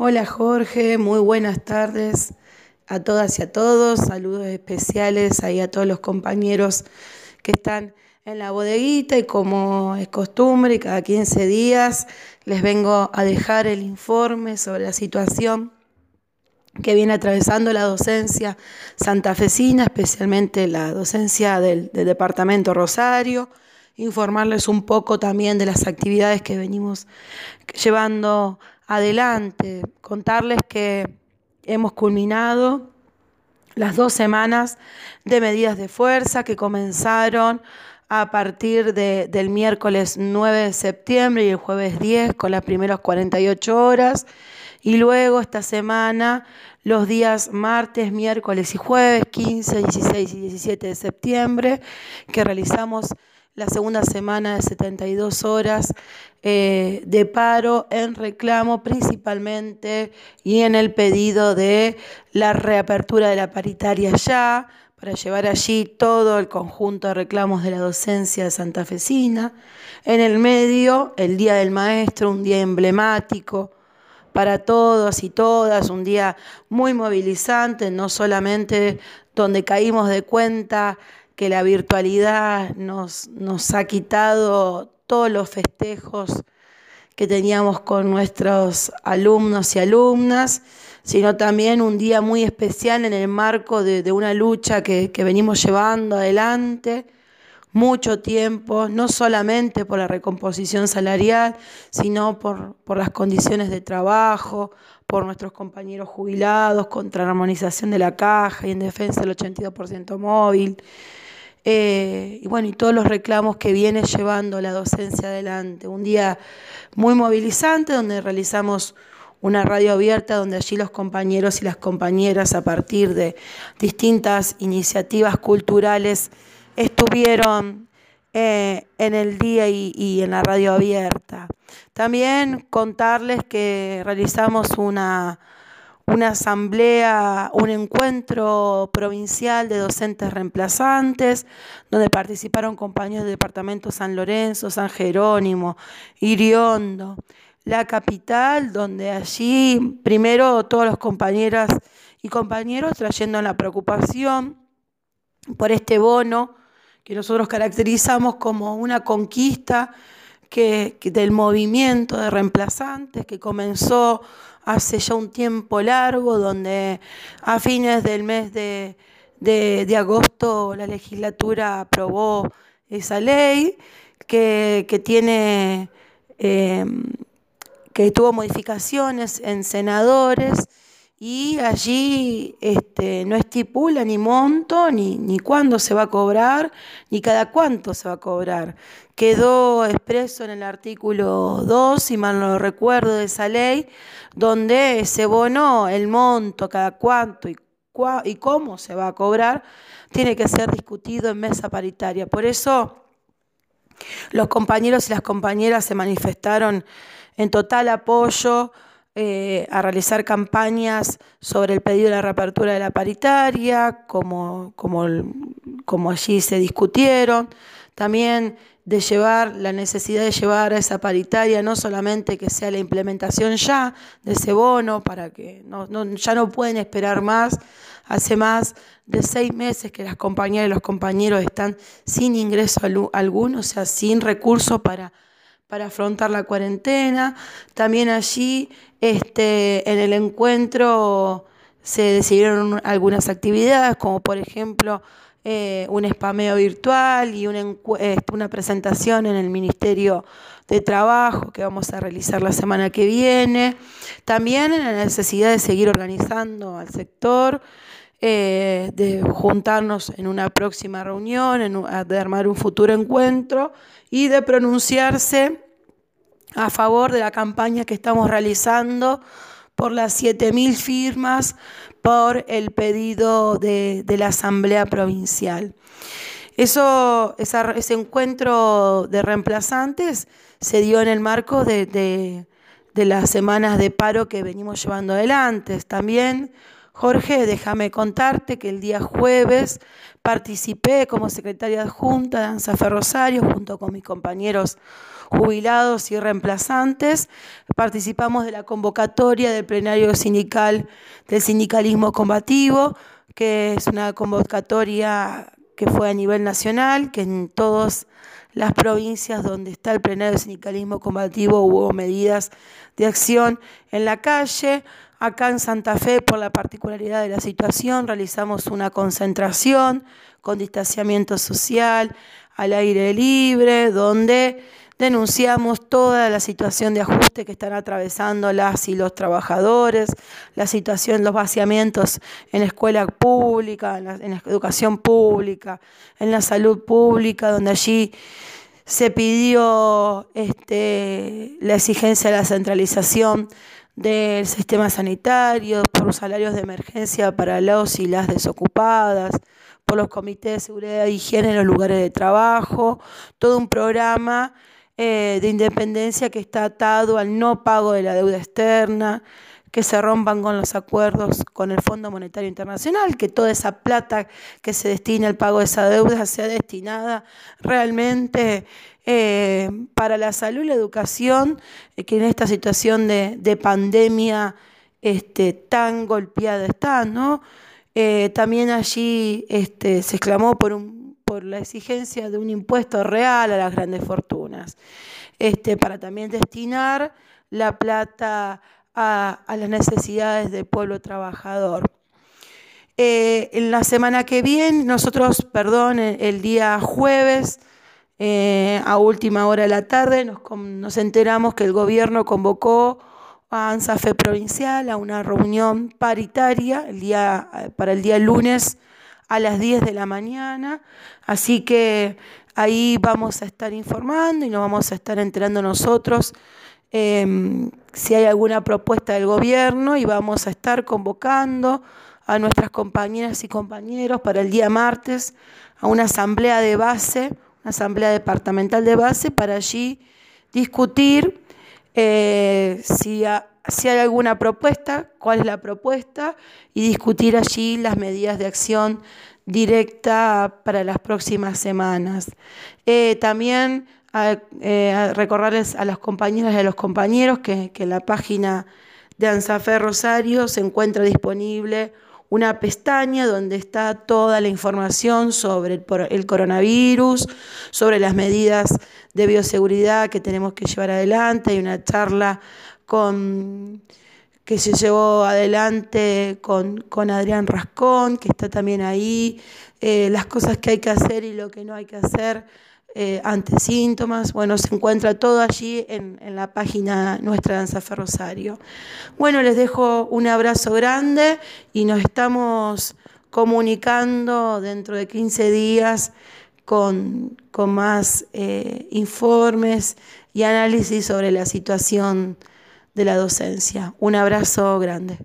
Hola Jorge, muy buenas tardes a todas y a todos. Saludos especiales ahí a todos los compañeros que están en la bodeguita y como es costumbre, cada 15 días les vengo a dejar el informe sobre la situación que viene atravesando la docencia santafesina, especialmente la docencia del, del Departamento Rosario informarles un poco también de las actividades que venimos llevando adelante, contarles que hemos culminado las dos semanas de medidas de fuerza que comenzaron a partir del miércoles 9 de septiembre y el jueves 10 con las primeras 48 horas. Y luego esta semana los días martes, miércoles y jueves 15, 16 y 17 de septiembre que realizamos la segunda semana de 72 horas eh, de paro en reclamo principalmente y en el pedido de la reapertura de la paritaria ya, para llevar allí todo el conjunto de reclamos de la docencia santafesina. En el medio, el Día del Maestro, un día emblemático para todos y todas, un día muy movilizante, no solamente donde caímos de cuenta que la virtualidad nos, nos ha quitado todos los festejos que teníamos con nuestros alumnos y alumnas, sino también un día muy especial en el marco de, una lucha que, venimos llevando adelante mucho tiempo, no solamente por la recomposición salarial, sino por, por las condiciones de trabajo, por nuestros compañeros jubilados, contra la armonización de la caja y en defensa del 82% móvil. Eh, y bueno, y todos los reclamos que viene llevando la docencia adelante. Un día muy movilizante donde realizamos una radio abierta donde allí los compañeros y las compañeras a partir de distintas iniciativas culturales estuvieron eh, en el día y, y en la radio abierta. También contarles que realizamos una una asamblea, un encuentro provincial de docentes reemplazantes, donde participaron compañeros del departamento San Lorenzo, San Jerónimo, Iriondo, la capital, donde allí primero todos los compañeras y compañeros trayendo la preocupación por este bono que nosotros caracterizamos como una conquista que, del movimiento de reemplazantes que comenzó hace ya un tiempo largo, donde a fines del mes de, agosto la legislatura aprobó esa ley que, tiene, em, que tuvo modificaciones en senadores y allí este, no estipula ni monto, ni, ni cuándo se va a cobrar, ni cada cuánto se va a cobrar. Quedó expreso en el artículo 2, si mal no recuerdo, de esa ley, donde ese bono, el monto, cada cuánto y, y cómo se va a cobrar, tiene que ser discutido en mesa paritaria. Por eso los compañeros y las compañeras se manifestaron en total apoyo eh, a realizar campañas sobre el pedido de la reapertura de la paritaria, como, como, como allí se discutieron. También de llevar, la necesidad de llevar a esa paritaria, no solamente que sea la implementación ya de ese bono, para que no, ya no pueden esperar más, hace más de seis meses que las compañeras y los compañeros están sin ingreso alguno, o sea, sin recursos para para afrontar la cuarentena. También allí este, en el encuentro se decidieron algunas actividades, como por ejemplo eh, un spameo virtual y este, una presentación en el Ministerio de Trabajo que vamos a realizar la semana que viene. También en la necesidad de seguir organizando al sector. Eh, de juntarnos en una próxima reunión, de armar un futuro encuentro y de pronunciarse a favor de la campaña que estamos realizando por las 7.000 firmas por el pedido de, la Asamblea Provincial. Eso, ese encuentro de reemplazantes se dio en el marco de, de las semanas de paro que venimos llevando adelante. También Jorge, déjame contarte que el día jueves participé como secretaria adjunta de ANSAFE Rosario junto con mis compañeros jubilados y reemplazantes. Participamos de la convocatoria del plenario sindical del sindicalismo combativo, que es una convocatoria que fue a nivel nacional, que en todas las provincias donde está el plenario del sindicalismo combativo hubo medidas de acción en la calle. Acá en Santa Fe, por la particularidad de la situación, realizamos una concentración con distanciamiento social al aire libre, donde denunciamos toda la situación de ajuste que están atravesando las y los trabajadores, la situación, los vaciamientos en la escuela pública, en la, educación pública, en la salud pública, donde allí se pidió este, la exigencia de la centralización del sistema sanitario, por salarios de emergencia para los y las desocupadas, por los comités de seguridad e higiene en los lugares de trabajo, todo un programa eh, de independencia que está atado al no pago de la deuda externa, que se rompan con los acuerdos con el Fondo Monetario Internacional, que toda esa plata que se destina al pago de esa deuda sea destinada realmente eh, para la salud y la educación, eh, que en esta situación de, pandemia este, tan golpeada está, ¿no? También allí este, se exclamó por, un, por la exigencia de un impuesto real a las grandes fortunas, este, para también destinar la plata a, las necesidades del pueblo trabajador. en la semana que viene, nosotros, perdón, el día jueves, eh, a última hora de la tarde nos, enteramos que el gobierno convocó a ANSAFE provincial a una reunión paritaria el día, para el día lunes a las 10 de la mañana. Así que ahí vamos a estar informando y nos vamos a estar enterando nosotros em, si hay alguna propuesta del gobierno y vamos a estar convocando a nuestras compañeras y compañeros para el día martes a una asamblea de base asamblea departamental de base para allí discutir eh, si, si, hay alguna propuesta, cuál es la propuesta y discutir allí las medidas de acción directa para las próximas semanas. Eh, también eh, recordarles a las compañeras y a los compañeros que, que en la página de ANSAFE Rosario se encuentra disponible una pestaña donde está toda la información sobre el, coronavirus, sobre las medidas de bioseguridad que tenemos que llevar adelante. Hay una charla con que se llevó adelante con, Adrián Rascón, que está también ahí, eh, las cosas que hay que hacer y lo que no hay que hacer eh, ante síntomas. Bueno, se encuentra todo allí en, la página nuestra Danza Ferrosario. Bueno, les dejo un abrazo grande y nos estamos comunicando dentro de 15 días con, más eh, informes y análisis sobre la situación de la docencia. Un abrazo grande.